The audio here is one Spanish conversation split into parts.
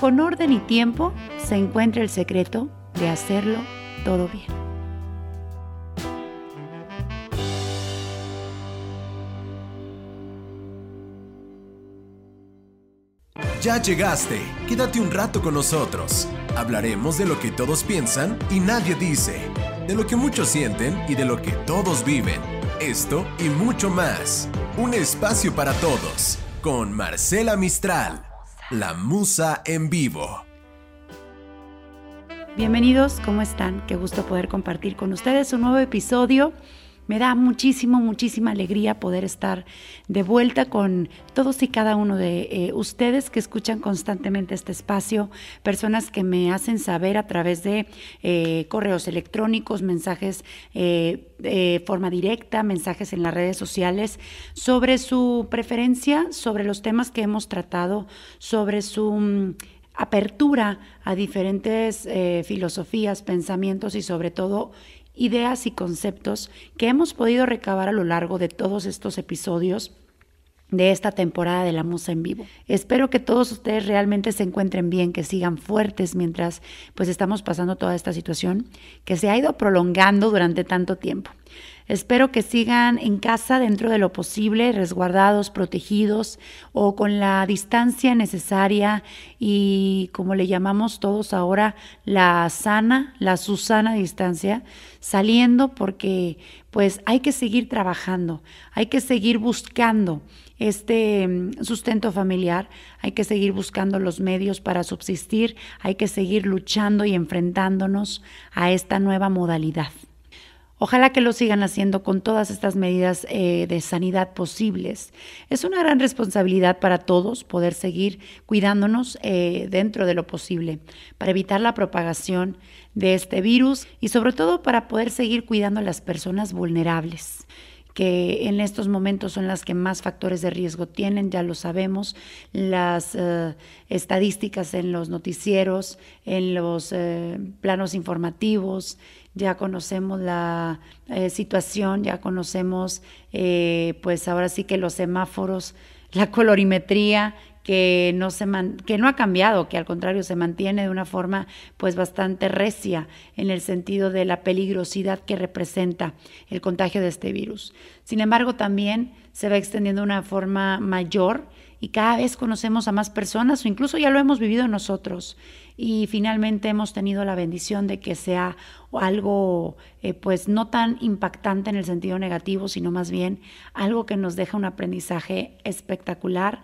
con orden y tiempo se encuentra el secreto de hacerlo todo bien. Ya llegaste, quédate un rato con nosotros. Hablaremos de lo que todos piensan y nadie dice, de lo que muchos sienten y de lo que todos viven. Esto y mucho más. Un espacio para todos, con Marcela Mistral, la musa en vivo. Bienvenidos, ¿cómo están? Qué gusto poder compartir con ustedes un nuevo episodio me da muchísimo, muchísima alegría poder estar de vuelta con todos y cada uno de eh, ustedes que escuchan constantemente este espacio, personas que me hacen saber a través de eh, correos electrónicos, mensajes eh, de forma directa, mensajes en las redes sociales sobre su preferencia, sobre los temas que hemos tratado, sobre su mm, apertura a diferentes filosofías, pensamientos y sobre todo ideas y conceptos que hemos podido recabar a lo largo de todos estos episodios de esta temporada de la Musa en vivo. Espero que todos ustedes realmente se encuentren bien, que sigan fuertes mientras pues estamos pasando toda esta situación que se ha ido prolongando durante tanto tiempo. Espero que sigan en casa dentro de lo posible, resguardados, protegidos o con la distancia necesaria y como le llamamos todos ahora, la sana, la Susana distancia, saliendo porque pues hay que seguir trabajando, hay que seguir buscando este mm, sustento familiar, hay que seguir buscando los medios para subsistir, hay que seguir luchando y enfrentándonos a esta nueva modalidad. Ojalá que lo sigan haciendo con todas estas medidas eh, de sanidad posibles. Es una gran responsabilidad para todos poder seguir cuidándonos eh, dentro de lo posible para evitar la propagación de este virus y sobre todo para poder seguir cuidando a las personas vulnerables que en estos momentos son las que más factores de riesgo tienen, ya lo sabemos, las eh, estadísticas en los noticieros, en los planos informativos, ya conocemos la eh, situación, ya conocemos eh, pues ahora sí que los semáforos, la colorimetría que no, se que no ha cambiado, que al contrario se mantiene de una forma pues bastante recia en el sentido de la peligrosidad que representa el contagio de este virus. Sin embargo, también se va extendiendo de una forma mayor y cada vez conocemos a más personas o incluso ya lo hemos vivido nosotros y finalmente hemos tenido la bendición de que sea algo eh, pues no tan impactante en el sentido negativo, sino más bien algo que nos deja un aprendizaje espectacular,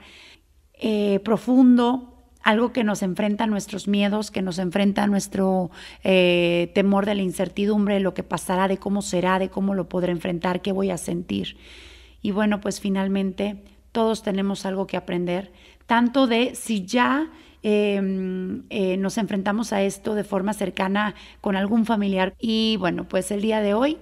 eh, profundo, algo que nos enfrenta a nuestros miedos, que nos enfrenta a nuestro eh, temor de la incertidumbre, de lo que pasará, de cómo será, de cómo lo podré enfrentar, qué voy a sentir. Y bueno, pues finalmente todos tenemos algo que aprender, tanto de si ya em, eh, nos enfrentamos a esto de forma cercana con algún familiar. Y bueno, pues el día de hoy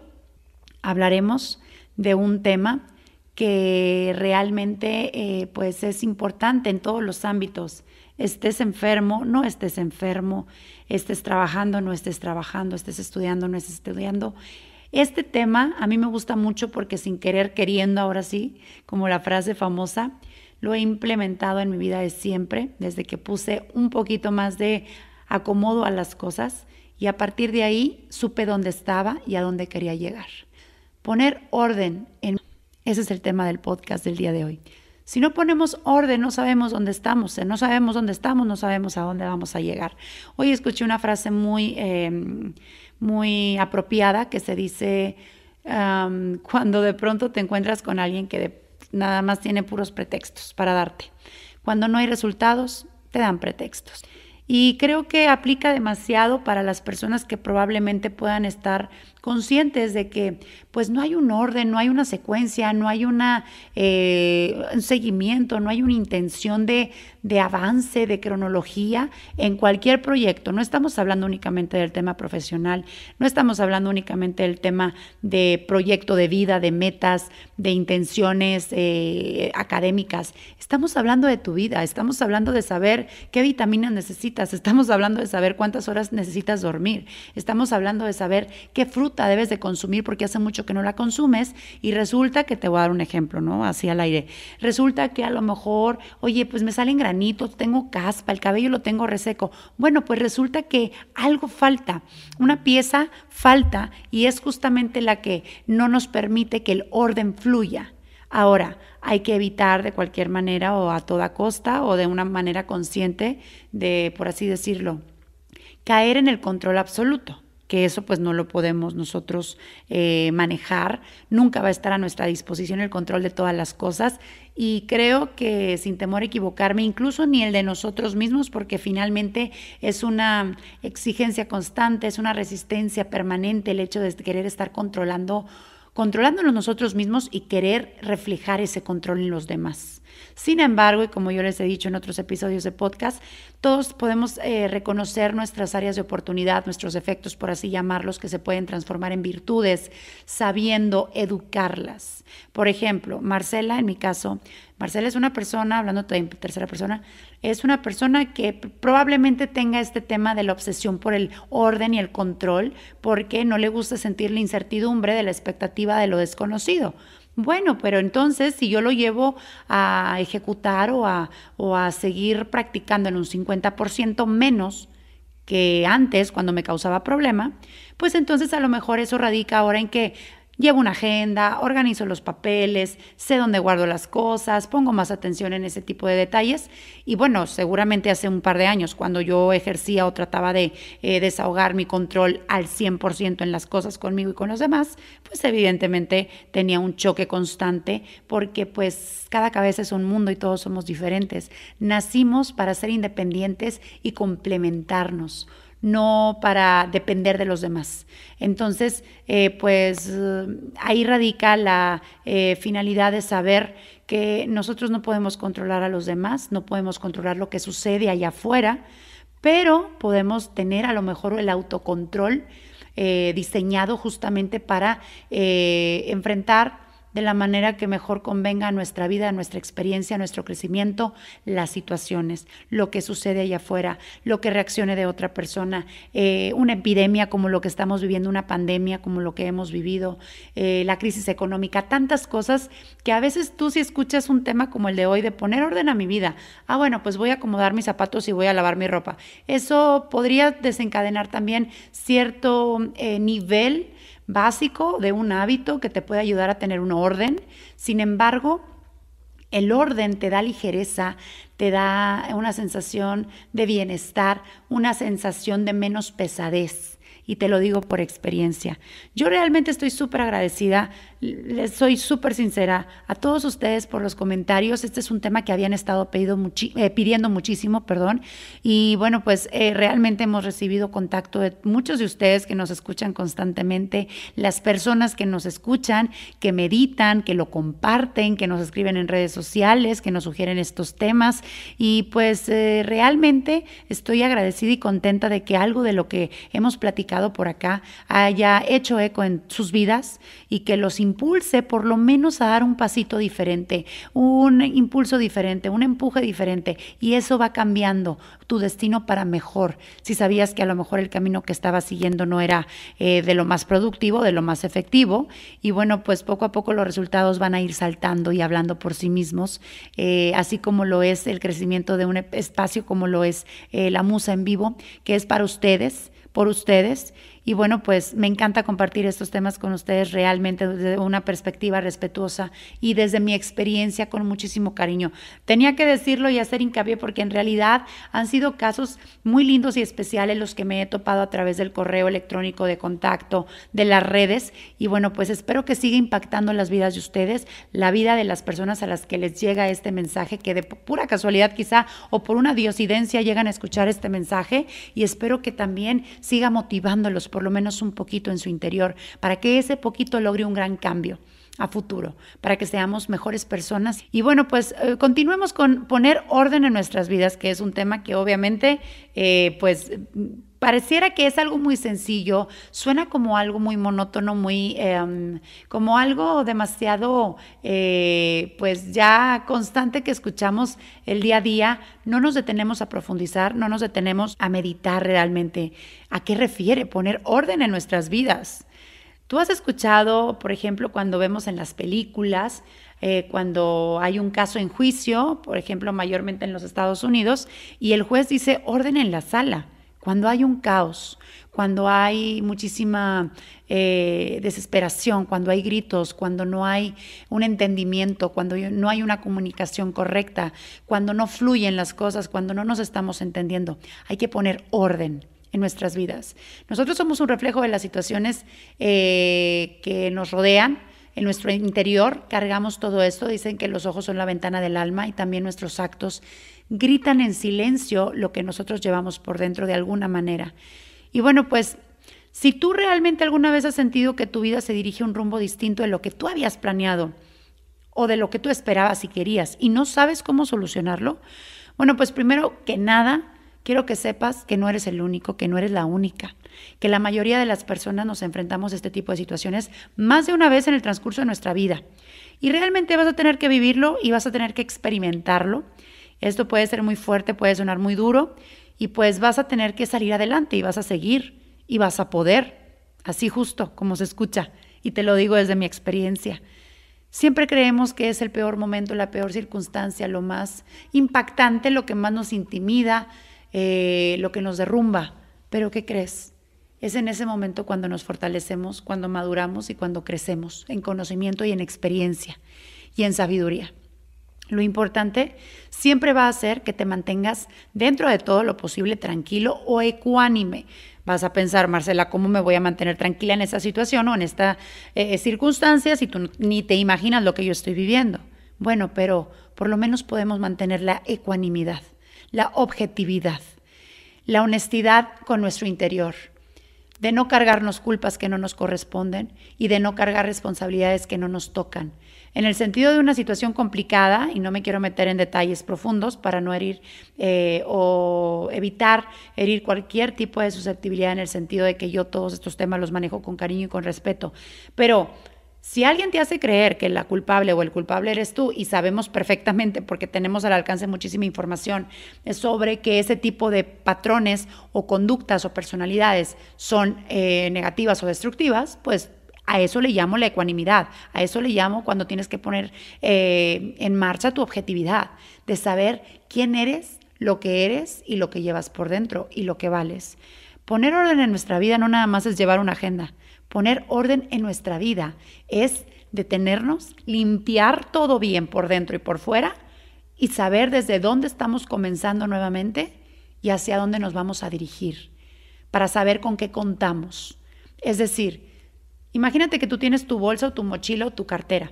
hablaremos de un tema que realmente eh, pues es importante en todos los ámbitos. Estés enfermo, no estés enfermo, estés trabajando, no estés trabajando, estés estudiando, no estés estudiando. Este tema a mí me gusta mucho porque sin querer queriendo, ahora sí, como la frase famosa, lo he implementado en mi vida de siempre, desde que puse un poquito más de acomodo a las cosas y a partir de ahí supe dónde estaba y a dónde quería llegar. Poner orden en... Ese es el tema del podcast del día de hoy. Si no ponemos orden, no sabemos dónde estamos. No sabemos dónde estamos, no sabemos a dónde vamos a llegar. Hoy escuché una frase muy... Em, muy apropiada que se dice cuando de pronto te encuentras con alguien que nada más tiene puros pretextos para darte. Cuando no hay resultados, te dan pretextos. Y creo que aplica demasiado para las personas que probablemente puedan estar conscientes de que pues no hay un orden, no hay una secuencia, no hay eh, un seguimiento, no hay una intención de, de avance, de cronología en cualquier proyecto. No estamos hablando únicamente del tema profesional, no estamos hablando únicamente del tema de proyecto de vida, de metas, de intenciones eh, académicas. Estamos hablando de tu vida, estamos hablando de saber qué vitaminas necesitas estamos hablando de saber cuántas horas necesitas dormir, estamos hablando de saber qué fruta debes de consumir porque hace mucho que no la consumes y resulta que te voy a dar un ejemplo, ¿no? Así al aire. Resulta que a lo mejor, oye, pues me salen tengo caspa, el cabello lo tengo reseco. Bueno, pues resulta que algo falta, una pieza falta y es justamente la que no nos permite que el orden fluya. Ahora, hay que evitar de cualquier manera o a toda costa o de una manera consciente de, por así decirlo, caer en el control absoluto que eso pues no lo podemos nosotros eh, manejar, nunca va a estar a nuestra disposición el control de todas las cosas y creo que sin temor a equivocarme, incluso ni el de nosotros mismos, porque finalmente es una exigencia constante, es una resistencia permanente el hecho de querer estar controlando controlándonos nosotros mismos y querer reflejar ese control en los demás. Sin embargo, y como yo les he dicho en otros episodios de podcast, todos podemos eh, reconocer nuestras áreas de oportunidad, nuestros efectos, por así llamarlos, que se pueden transformar en virtudes, sabiendo educarlas. Por ejemplo, Marcela, en mi caso, Marcela es una persona, hablando en tercera persona, es una persona que probablemente tenga este tema de la obsesión por el orden y el control, porque no le gusta sentir la incertidumbre de la expectativa de lo desconocido. Bueno, pero entonces si yo lo llevo a ejecutar o a, o a seguir practicando en un 50% menos que antes cuando me causaba problema, pues entonces a lo mejor eso radica ahora en que Llevo una agenda, organizo los papeles, sé dónde guardo las cosas, pongo más atención en ese tipo de detalles. Y bueno, seguramente hace un par de años, cuando yo ejercía o trataba de eh, desahogar mi control al 100% en las cosas conmigo y con los demás, pues evidentemente tenía un choque constante porque pues cada cabeza es un mundo y todos somos diferentes. Nacimos para ser independientes y complementarnos no para depender de los demás. Entonces, eh, pues ahí radica la eh, finalidad de saber que nosotros no podemos controlar a los demás, no podemos controlar lo que sucede allá afuera, pero podemos tener a lo mejor el autocontrol eh, diseñado justamente para enfrentar de la manera que mejor convenga a nuestra vida, a nuestra experiencia, a nuestro crecimiento, las situaciones, lo que sucede allá afuera, lo que reaccione de otra persona, eh, una epidemia como lo que estamos viviendo, una pandemia como lo que hemos vivido, eh, la crisis económica, tantas cosas que a veces tú si escuchas un tema como el de hoy de poner orden a mi vida, ah bueno, pues voy a acomodar mis zapatos y voy a lavar mi ropa. Eso podría desencadenar también cierto eh, nivel básico de un hábito que te puede ayudar a tener un orden. Sin embargo, el orden te da ligereza, te da una sensación de bienestar, una sensación de menos pesadez. Y te lo digo por experiencia. Yo realmente estoy súper agradecida les soy súper sincera a todos ustedes por los comentarios. Este es un tema que habían estado eh, pidiendo muchísimo, perdón. Y bueno, pues eh, realmente hemos recibido contacto de muchos de ustedes que nos escuchan constantemente, las personas que nos escuchan, que meditan, que lo comparten, que nos escriben en redes sociales, que nos sugieren estos temas. Y pues eh, realmente estoy agradecida y contenta de que algo de lo que hemos platicado por acá haya hecho eco en sus vidas y que los impulse por lo menos a dar un pasito diferente, un impulso diferente, un empuje diferente. Y eso va cambiando tu destino para mejor. Si sabías que a lo mejor el camino que estabas siguiendo no era eh, de lo más productivo, de lo más efectivo. Y bueno, pues poco a poco los resultados van a ir saltando y hablando por sí mismos, eh, así como lo es el crecimiento de un espacio como lo es eh, la musa en vivo, que es para ustedes, por ustedes y bueno, pues me encanta compartir estos temas con ustedes realmente desde una perspectiva respetuosa y desde mi experiencia con muchísimo cariño. Tenía que decirlo y hacer hincapié porque en realidad han sido casos muy lindos y especiales los que me he topado a través del correo electrónico de contacto, de las redes. Y bueno, pues espero que siga impactando las vidas de ustedes, la vida de las personas a las que les llega este mensaje, que de pura casualidad quizá o por una diosidencia llegan a escuchar este mensaje. Y espero que también siga motivándolos por lo menos un poquito en su interior, para que ese poquito logre un gran cambio a futuro, para que seamos mejores personas. Y bueno, pues eh, continuemos con poner orden en nuestras vidas, que es un tema que obviamente, eh, pues pareciera que es algo muy sencillo, suena como algo muy monótono, muy em, como algo demasiado, eh, pues ya constante que escuchamos el día a día. No nos detenemos a profundizar, no nos detenemos a meditar realmente a qué refiere poner orden en nuestras vidas. Tú has escuchado, por ejemplo, cuando vemos en las películas, eh, cuando hay un caso en juicio, por ejemplo, mayormente en los Estados Unidos, y el juez dice orden en la sala. Cuando hay un caos, cuando hay muchísima eh, desesperación, cuando hay gritos, cuando no hay un entendimiento, cuando no hay una comunicación correcta, cuando no fluyen las cosas, cuando no nos estamos entendiendo, hay que poner orden en nuestras vidas. Nosotros somos un reflejo de las situaciones eh, que nos rodean. En nuestro interior cargamos todo esto. Dicen que los ojos son la ventana del alma y también nuestros actos gritan en silencio lo que nosotros llevamos por dentro de alguna manera. Y bueno, pues si tú realmente alguna vez has sentido que tu vida se dirige a un rumbo distinto de lo que tú habías planeado o de lo que tú esperabas y querías y no sabes cómo solucionarlo, bueno, pues primero que nada, quiero que sepas que no eres el único, que no eres la única, que la mayoría de las personas nos enfrentamos a este tipo de situaciones más de una vez en el transcurso de nuestra vida. Y realmente vas a tener que vivirlo y vas a tener que experimentarlo. Esto puede ser muy fuerte, puede sonar muy duro y pues vas a tener que salir adelante y vas a seguir y vas a poder, así justo como se escucha. Y te lo digo desde mi experiencia. Siempre creemos que es el peor momento, la peor circunstancia, lo más impactante, lo que más nos intimida, eh, lo que nos derrumba. Pero ¿qué crees? Es en ese momento cuando nos fortalecemos, cuando maduramos y cuando crecemos en conocimiento y en experiencia y en sabiduría. Lo importante siempre va a ser que te mantengas dentro de todo lo posible tranquilo o ecuánime. Vas a pensar, Marcela, ¿cómo me voy a mantener tranquila en esa situación o en esta eh, circunstancia si tú ni te imaginas lo que yo estoy viviendo? Bueno, pero por lo menos podemos mantener la ecuanimidad la objetividad, la honestidad con nuestro interior, de no cargarnos culpas que no nos corresponden y de no cargar responsabilidades que no nos tocan. En el sentido de una situación complicada, y no me quiero meter en detalles profundos para no herir eh, o evitar herir cualquier tipo de susceptibilidad en el sentido de que yo todos estos temas los manejo con cariño y con respeto, pero si alguien te hace creer que la culpable o el culpable eres tú y sabemos perfectamente porque tenemos al alcance muchísima información sobre que ese tipo de patrones o conductas o personalidades son eh, negativas o destructivas, pues a eso le llamo la ecuanimidad, a eso le llamo cuando tienes que poner eh, en marcha tu objetividad, de saber quién eres, lo que eres y lo que llevas por dentro y lo que vales. Poner orden en nuestra vida no nada más es llevar una agenda, Poner orden en nuestra vida es detenernos, limpiar todo bien por dentro y por fuera y saber desde dónde estamos comenzando nuevamente y hacia dónde nos vamos a dirigir, para saber con qué contamos. Es decir, imagínate que tú tienes tu bolsa o tu mochila o tu cartera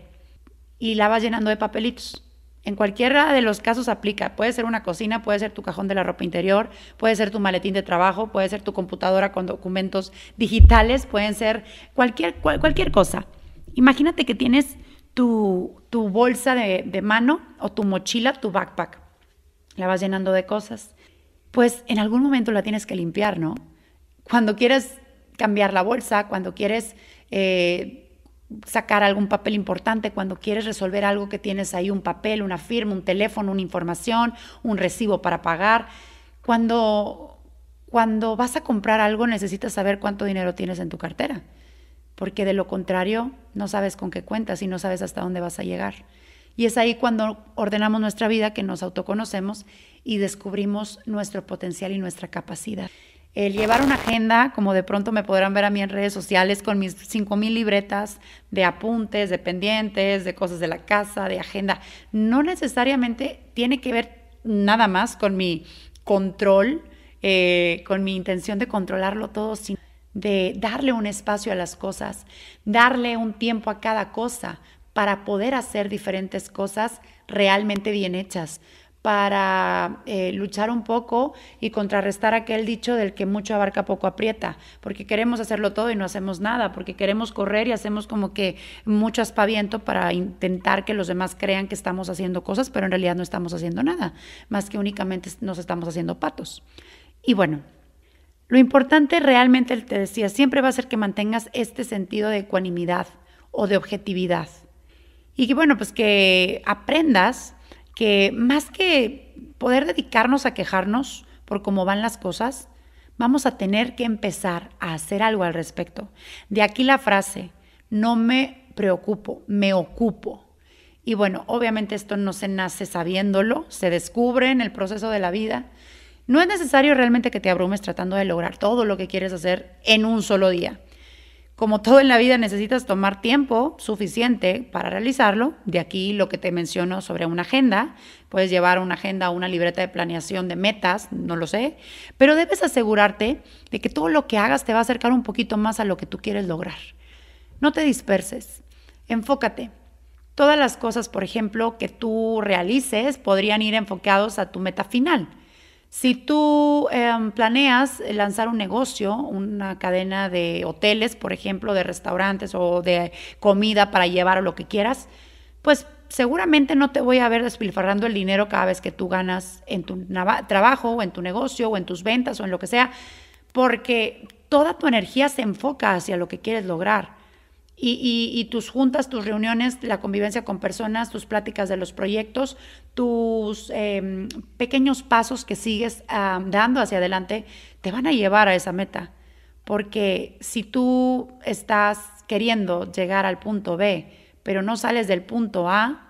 y la vas llenando de papelitos. En cualquiera de los casos aplica. Puede ser una cocina, puede ser tu cajón de la ropa interior, puede ser tu maletín de trabajo, puede ser tu computadora con documentos digitales, pueden ser cualquier, cualquier cosa. Imagínate que tienes tu, tu bolsa de, de mano o tu mochila, tu backpack. La vas llenando de cosas. Pues en algún momento la tienes que limpiar, ¿no? Cuando quieres cambiar la bolsa, cuando quieres eh, sacar algún papel importante, cuando quieres resolver algo que tienes ahí, un papel, una firma, un teléfono, una información, un recibo para pagar. Cuando, cuando vas a comprar algo necesitas saber cuánto dinero tienes en tu cartera, porque de lo contrario no sabes con qué cuentas y no sabes hasta dónde vas a llegar. Y es ahí cuando ordenamos nuestra vida que nos autoconocemos y descubrimos nuestro potencial y nuestra capacidad el llevar una agenda, como de pronto me podrán ver a mí en redes sociales con mis 5000 libretas de apuntes, de pendientes, de cosas de la casa, de agenda, no necesariamente tiene que ver nada más con mi control, eh, con mi intención de controlarlo todo, sino de darle un espacio a las cosas, darle un tiempo a cada cosa para poder hacer diferentes cosas realmente bien hechas para eh, luchar un poco y contrarrestar aquel dicho del que mucho abarca poco aprieta, porque queremos hacerlo todo y no hacemos nada, porque queremos correr y hacemos como que mucho aspaviento para intentar que los demás crean que estamos haciendo cosas, pero en realidad no estamos haciendo nada, más que únicamente nos estamos haciendo patos. Y bueno, Lo importante realmente, te decía, siempre va a ser que mantengas este sentido de ecuanimidad o de objetividad. Y que bueno, pues que aprendas que más que poder dedicarnos a quejarnos por cómo van las cosas, vamos a tener que empezar a hacer algo al respecto. De aquí la frase, no me preocupo, me ocupo. Y bueno, obviamente esto no se nace sabiéndolo, se descubre en el proceso de la vida. No es necesario realmente que te abrumes tratando de lograr todo lo que quieres hacer en un solo día. Como todo en la vida necesitas tomar tiempo suficiente para realizarlo. De aquí lo que te menciono sobre una agenda. Puedes llevar una agenda o una libreta de planeación de metas, no lo sé. Pero debes asegurarte de que todo lo que hagas te va a acercar un poquito más a lo que tú quieres lograr. No te disperses. Enfócate. Todas las cosas, por ejemplo, que tú realices podrían ir enfocados a tu meta final. Si tú em, planeas lanzar un negocio, una cadena de hoteles, por ejemplo, de restaurantes o de comida para llevar o lo que quieras, pues seguramente no te voy a ver despilfarrando el dinero cada vez que tú ganas en tu trabajo o en tu negocio o en tus ventas o en lo que sea, porque toda tu energía se enfoca hacia lo que quieres lograr. Y, tus juntas, tus reuniones, la convivencia con personas, tus pláticas de los proyectos, tus em, pequeños pasos que sigues dando hacia adelante, te van a llevar a esa meta. Porque si tú estás queriendo llegar al punto B, pero no sales del punto A,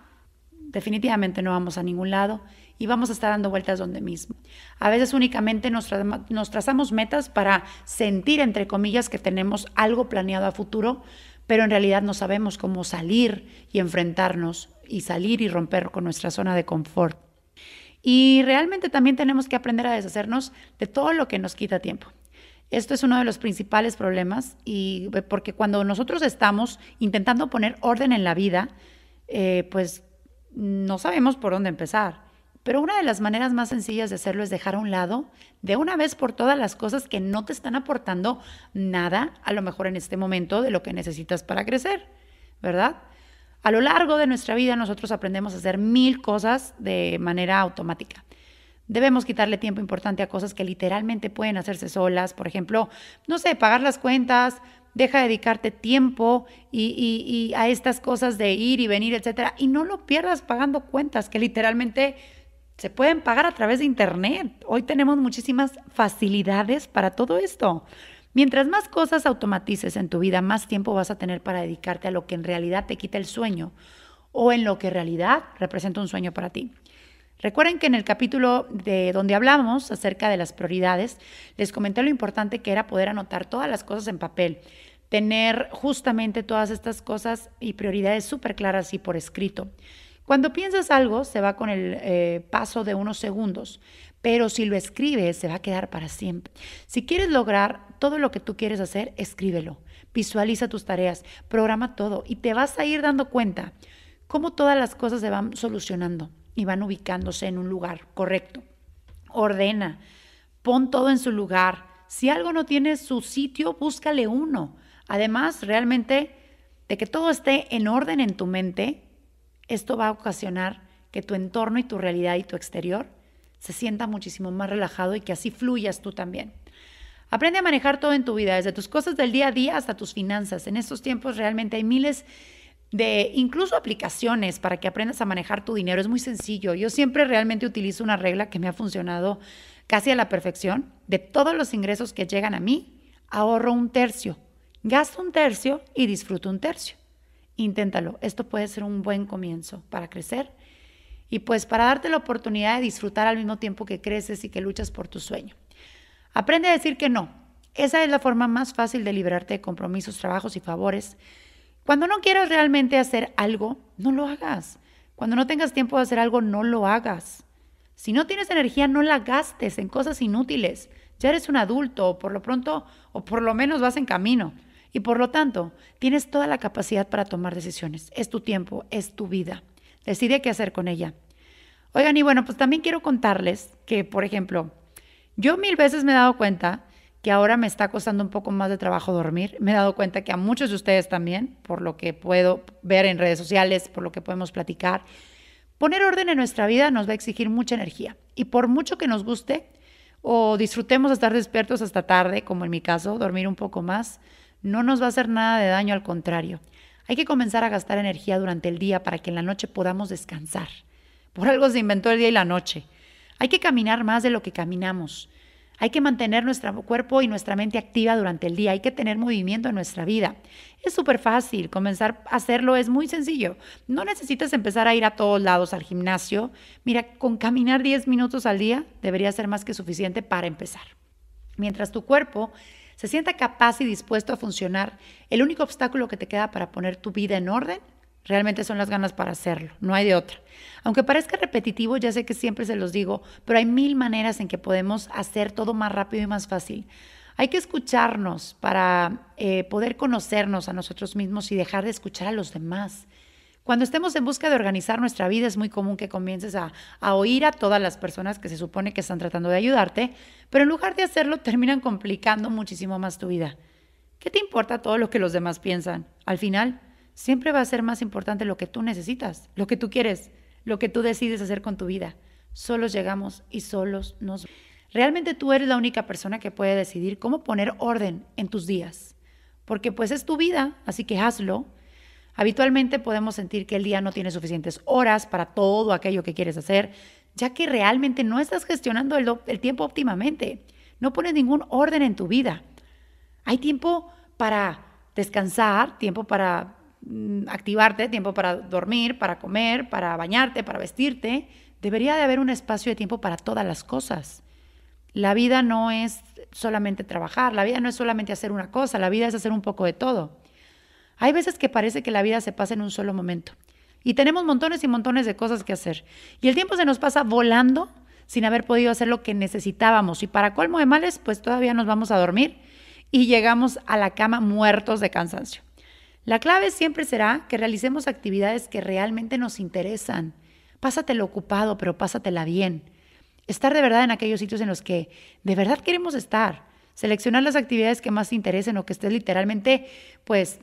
definitivamente no vamos a ningún lado y vamos a estar dando vueltas donde mismo. A veces únicamente nos, nos trazamos metas para sentir, entre comillas, que tenemos algo planeado a futuro, pero en realidad no sabemos cómo salir y enfrentarnos y salir y romper con nuestra zona de confort. Y realmente también tenemos que aprender a deshacernos de todo lo que nos quita tiempo. Esto es uno de los principales problemas y eh, porque cuando nosotros estamos intentando poner orden en la vida, eh, pues no sabemos por dónde empezar. Pero una de las maneras más sencillas de hacerlo es dejar a un lado de una vez por todas las cosas que no te están aportando nada, a lo mejor en este momento, de lo que necesitas para crecer, ¿verdad? A lo largo de nuestra vida nosotros aprendemos a hacer mil cosas de manera automática. Debemos quitarle tiempo importante a cosas que literalmente pueden hacerse solas. Por ejemplo, no sé, pagar las cuentas, deja de dedicarte tiempo y, y, a estas cosas de ir y venir, etcétera. Y no lo pierdas pagando cuentas que literalmente se pueden pagar a través de Internet. Hoy tenemos muchísimas facilidades para todo esto. Mientras más cosas automatices en tu vida, más tiempo vas a tener para dedicarte a lo que en realidad te quita el sueño o en lo que en realidad representa un sueño para ti. Recuerden que en el capítulo de donde hablamos acerca de las prioridades, les comenté lo importante que era poder anotar todas las cosas en papel, tener justamente todas estas cosas y prioridades súper claras y por escrito. Cuando piensas algo, se va con el eh, paso de unos segundos, pero si lo escribes, se va a quedar para siempre. Si quieres lograr todo lo que tú quieres hacer, escríbelo. Visualiza tus tareas, programa todo y te vas a ir dando cuenta cómo todas las cosas se van solucionando y van ubicándose en un lugar correcto. Ordena, pon todo en su lugar. Si algo no tiene su sitio, búscale uno. Además, realmente, de que todo esté en orden en tu mente, esto va a ocasionar que tu entorno y tu realidad y tu exterior se sienta muchísimo más relajado y que así fluyas tú también. Aprende a manejar todo en tu vida, desde tus cosas del día a día hasta tus finanzas. En estos tiempos realmente hay miles de incluso aplicaciones para que aprendas a manejar tu dinero. Es muy sencillo. Yo siempre realmente utilizo una regla que me ha funcionado casi a la perfección. De todos los ingresos que llegan a mí, ahorro un tercio, gasto un tercio y disfruto un tercio. Inténtalo. Esto puede ser un buen comienzo para crecer y pues para darte la oportunidad de disfrutar al mismo tiempo que creces y que luchas por tu sueño. Aprende a decir que no. Esa es la forma más fácil de librarte de compromisos, trabajos y favores. Cuando no quieras realmente hacer algo, no lo hagas. Cuando no tengas tiempo de hacer algo, no lo hagas. Si no tienes energía, no la gastes en cosas inútiles. Ya eres un adulto, o por lo pronto, o por lo menos vas en camino. Y por lo tanto, tienes toda la capacidad para tomar decisiones. Es tu tiempo, es tu vida. Decide qué hacer con ella. Oigan, y bueno, pues también quiero contarles que, por ejemplo, yo mil veces me he dado cuenta que ahora me está costando un poco más de trabajo dormir. Me he dado cuenta que a muchos de ustedes también, por lo que puedo ver en redes sociales, por lo que podemos platicar. Poner orden en nuestra vida nos va a exigir mucha energía. Y por mucho que nos guste, o disfrutemos estar despiertos hasta tarde, como en mi caso, dormir un poco más, no nos va a hacer nada de daño, al contrario. Hay que comenzar a gastar energía durante el día para que en la noche podamos descansar. Por algo se inventó el día y la noche. Hay que caminar más de lo que caminamos. Hay que mantener nuestro cuerpo y nuestra mente activa durante el día. Hay que tener movimiento en nuestra vida. Es súper fácil. Comenzar a hacerlo es muy sencillo. No necesitas empezar a ir a todos lados al gimnasio. Mira, con caminar 10 minutos al día debería ser más que suficiente para empezar. Mientras tu cuerpo se sienta capaz y dispuesto a funcionar, el único obstáculo que te queda para poner tu vida en orden Realmente son las ganas para hacerlo, no hay de otra. Aunque parezca repetitivo, ya sé que siempre se los digo, pero hay mil maneras en que podemos hacer todo más rápido y más fácil. Hay que escucharnos para eh, poder conocernos a nosotros mismos y dejar de escuchar a los demás. Cuando estemos en busca de organizar nuestra vida, es muy común que comiences a, oír a todas las personas que se supone que están tratando de ayudarte, pero en lugar de hacerlo, terminan complicando muchísimo más tu vida. ¿Qué te importa todo lo que los demás piensan? Al final, siempre va a ser más importante lo que tú necesitas, lo que tú quieres, lo que tú decides hacer con tu vida. Solos llegamos y solos nos... Realmente tú eres la única persona que puede decidir cómo poner orden en tus días, porque pues es tu vida, así que hazlo. Habitualmente podemos sentir que el día no tiene suficientes horas para todo aquello que quieres hacer, ya que realmente no estás gestionando el, tiempo óptimamente. No pones ningún orden en tu vida. Hay tiempo para descansar, tiempo para Mm, activarte, tiempo para dormir, para comer, para bañarte, para vestirte, debería de haber un espacio de tiempo para todas las cosas. La vida no es solamente trabajar, la vida no es solamente hacer una cosa, la vida es hacer un poco de todo. Hay veces que parece que la vida se pasa en un solo momento y tenemos montones y montones de cosas que hacer y el tiempo se nos pasa volando sin haber podido hacer lo que necesitábamos y para colmo de males pues todavía nos vamos a dormir y llegamos a la cama muertos de cansancio. La clave siempre será que realicemos actividades que realmente nos interesan. Pásatelo ocupado, pero pásatela bien. Estar de verdad en aquellos sitios en los que de verdad queremos estar. Seleccionar las actividades que más te interesen o que estés literalmente, pues,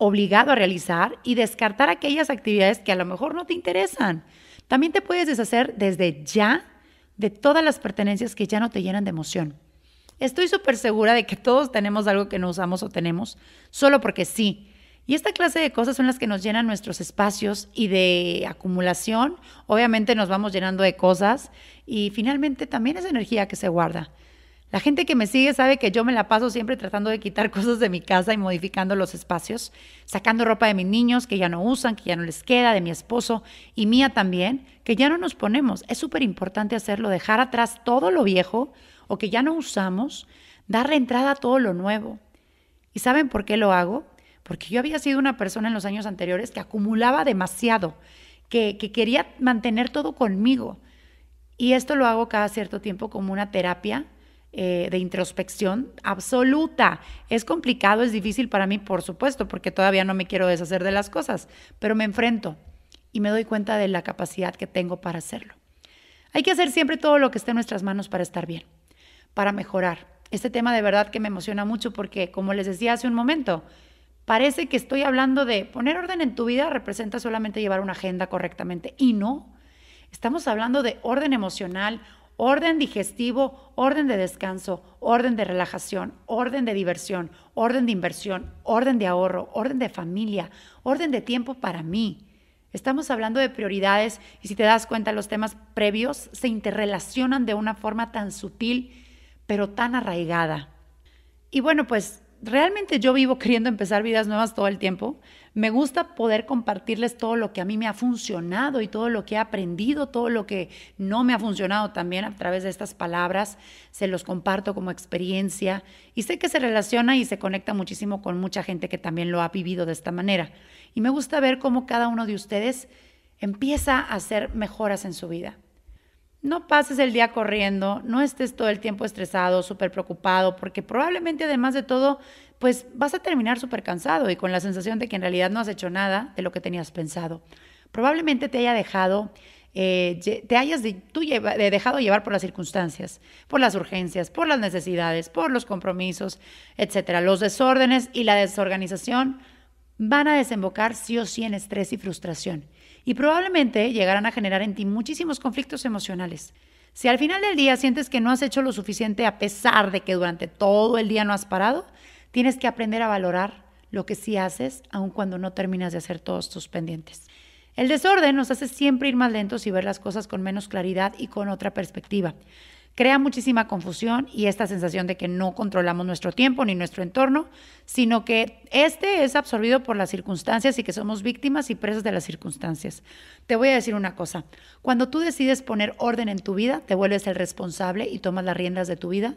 obligado a realizar y descartar aquellas actividades que a lo mejor no te interesan. También te puedes deshacer desde ya de todas las pertenencias que ya no te llenan de emoción. Estoy súper segura de que todos tenemos algo que no usamos o tenemos solo porque sí y esta clase de cosas son las que nos llenan nuestros espacios y de acumulación. Obviamente nos vamos llenando de cosas y finalmente también es energía que se guarda. La gente que me sigue sabe que yo me la paso siempre tratando de quitar cosas de mi casa y modificando los espacios, sacando ropa de mis niños que ya no usan, que ya no les queda, de mi esposo y mía también, que ya no nos ponemos. Es súper importante hacerlo, dejar atrás todo lo viejo o que ya no usamos, darle entrada a todo lo nuevo. ¿Y saben por qué lo hago? porque yo había sido una persona en los años anteriores que acumulaba demasiado, que, quería mantener todo conmigo. Y esto lo hago cada cierto tiempo como una terapia eh, de introspección absoluta. Es complicado, es difícil para mí, por supuesto, porque todavía no me quiero deshacer de las cosas, pero me enfrento y me doy cuenta de la capacidad que tengo para hacerlo. Hay que hacer siempre todo lo que esté en nuestras manos para estar bien, para mejorar. Este tema de verdad que me emociona mucho porque, como les decía hace un momento, parece que estoy hablando de poner orden en tu vida representa solamente llevar una agenda correctamente y no. Estamos hablando de orden emocional, orden digestivo, orden de descanso, orden de relajación, orden de diversión, orden de inversión, orden de ahorro, orden de familia, orden de tiempo para mí. Estamos hablando de prioridades y si te das cuenta los temas previos se interrelacionan de una forma tan sutil pero tan arraigada. Y bueno, pues realmente yo vivo queriendo empezar vidas nuevas todo el tiempo. Me gusta poder compartirles todo lo que a mí me ha funcionado y todo lo que he aprendido, todo lo que no me ha funcionado también a través de estas palabras. Se los comparto como experiencia y sé que se relaciona y se conecta muchísimo con mucha gente que también lo ha vivido de esta manera. Y me gusta ver cómo cada uno de ustedes empieza a hacer mejoras en su vida. No pases el día corriendo, no estés todo el tiempo estresado, súper preocupado, porque probablemente además de todo, pues vas a terminar súper cansado y con la sensación de que en realidad no has hecho nada de lo que tenías pensado. Probablemente te haya dejado, eh, te hayas tú dejado llevar por las circunstancias, por las urgencias, por las necesidades, por los compromisos, etcétera. Los desórdenes y la desorganización van a desembocar sí o sí en estrés y frustración y probablemente llegarán a generar en ti muchísimos conflictos emocionales. Si al final del día sientes que no has hecho lo suficiente a pesar de que durante todo el día no has parado, tienes que aprender a valorar lo que sí haces, aun cuando no terminas de hacer todos tus pendientes. El desorden nos hace siempre ir más lentos y ver las cosas con menos claridad y con otra perspectiva. Crea muchísima confusión y esta sensación de que no controlamos nuestro tiempo ni nuestro entorno, sino que este es absorbido por las circunstancias y que somos víctimas y presas de las circunstancias. Te voy a decir una cosa, cuando tú decides poner orden en tu vida, te vuelves el responsable y tomas las riendas de tu vida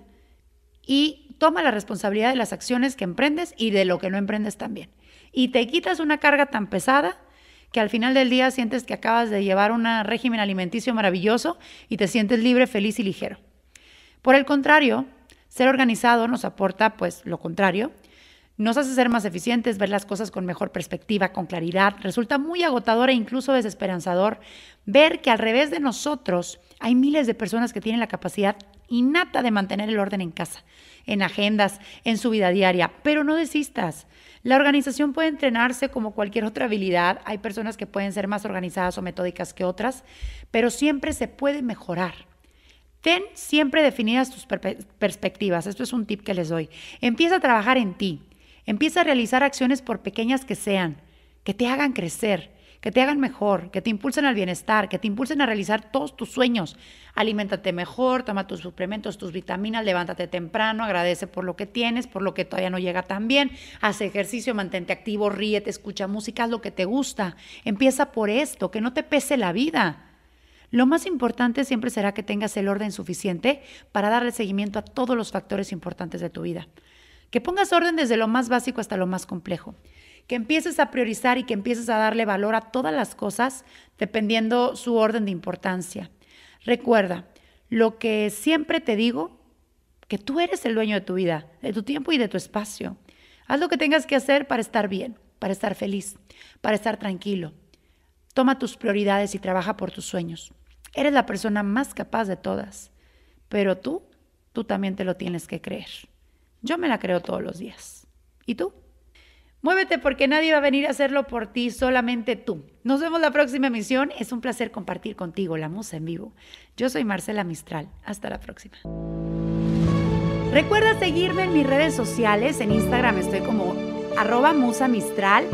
y toma la responsabilidad de las acciones que emprendes y de lo que no emprendes también. Y te quitas una carga tan pesada que al final del día sientes que acabas de llevar un régimen alimenticio maravilloso y te sientes libre, feliz y ligero. Por el contrario, ser organizado nos aporta pues lo contrario. Nos hace ser más eficientes, ver las cosas con mejor perspectiva, con claridad. Resulta muy agotador e incluso desesperanzador ver que al revés de nosotros hay miles de personas que tienen la capacidad innata de mantener el orden en casa, en agendas, en su vida diaria. Pero no desistas. La organización puede entrenarse como cualquier otra habilidad. Hay personas que pueden ser más organizadas o metódicas que otras, pero siempre se puede mejorar. Ten siempre definidas tus perspectivas. Esto es un tip que les doy. Empieza a trabajar en ti. Empieza a realizar acciones por pequeñas que sean, que te hagan crecer que te hagan mejor, que te impulsen al bienestar, que te impulsen a realizar todos tus sueños. Aliméntate mejor, toma tus suplementos, tus vitaminas, levántate temprano, agradece por lo que tienes, por lo que todavía no llega tan bien, haz ejercicio, mantente activo, ríete, escucha música, haz lo que te gusta. Empieza por esto, que no te pese la vida. Lo más importante siempre será que tengas el orden suficiente para darle seguimiento a todos los factores importantes de tu vida. Que pongas orden desde lo más básico hasta lo más complejo que empieces a priorizar y que empieces a darle valor a todas las cosas dependiendo su orden de importancia. Recuerda, lo que siempre te digo, que tú eres el dueño de tu vida, de tu tiempo y de tu espacio. Haz lo que tengas que hacer para estar bien, para estar feliz, para estar tranquilo. Toma tus prioridades y trabaja por tus sueños. Eres la persona más capaz de todas, pero tú, tú también te lo tienes que creer. Yo me la creo todos los días. ¿Y tú? Muévete porque nadie va a venir a hacerlo por ti, solamente tú. Nos vemos la próxima emisión. Es un placer compartir contigo la musa en vivo. Yo soy Marcela Mistral. Hasta la próxima. Recuerda seguirme en mis redes sociales. En Instagram estoy como arroba musa mistral.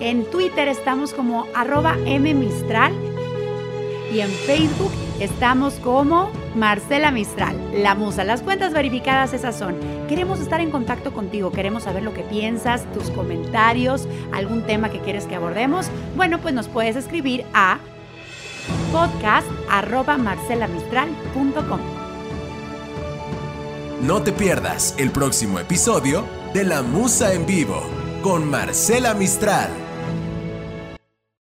En Twitter estamos como arroba mmistral. Y en Facebook estamos como Marcela Mistral, la musa. Las cuentas verificadas esas son. Queremos estar en contacto contigo, queremos saber lo que piensas, tus comentarios, algún tema que quieres que abordemos. Bueno, pues nos puedes escribir a podcast.marcelamistral.com. No te pierdas el próximo episodio de La Musa en Vivo con Marcela Mistral.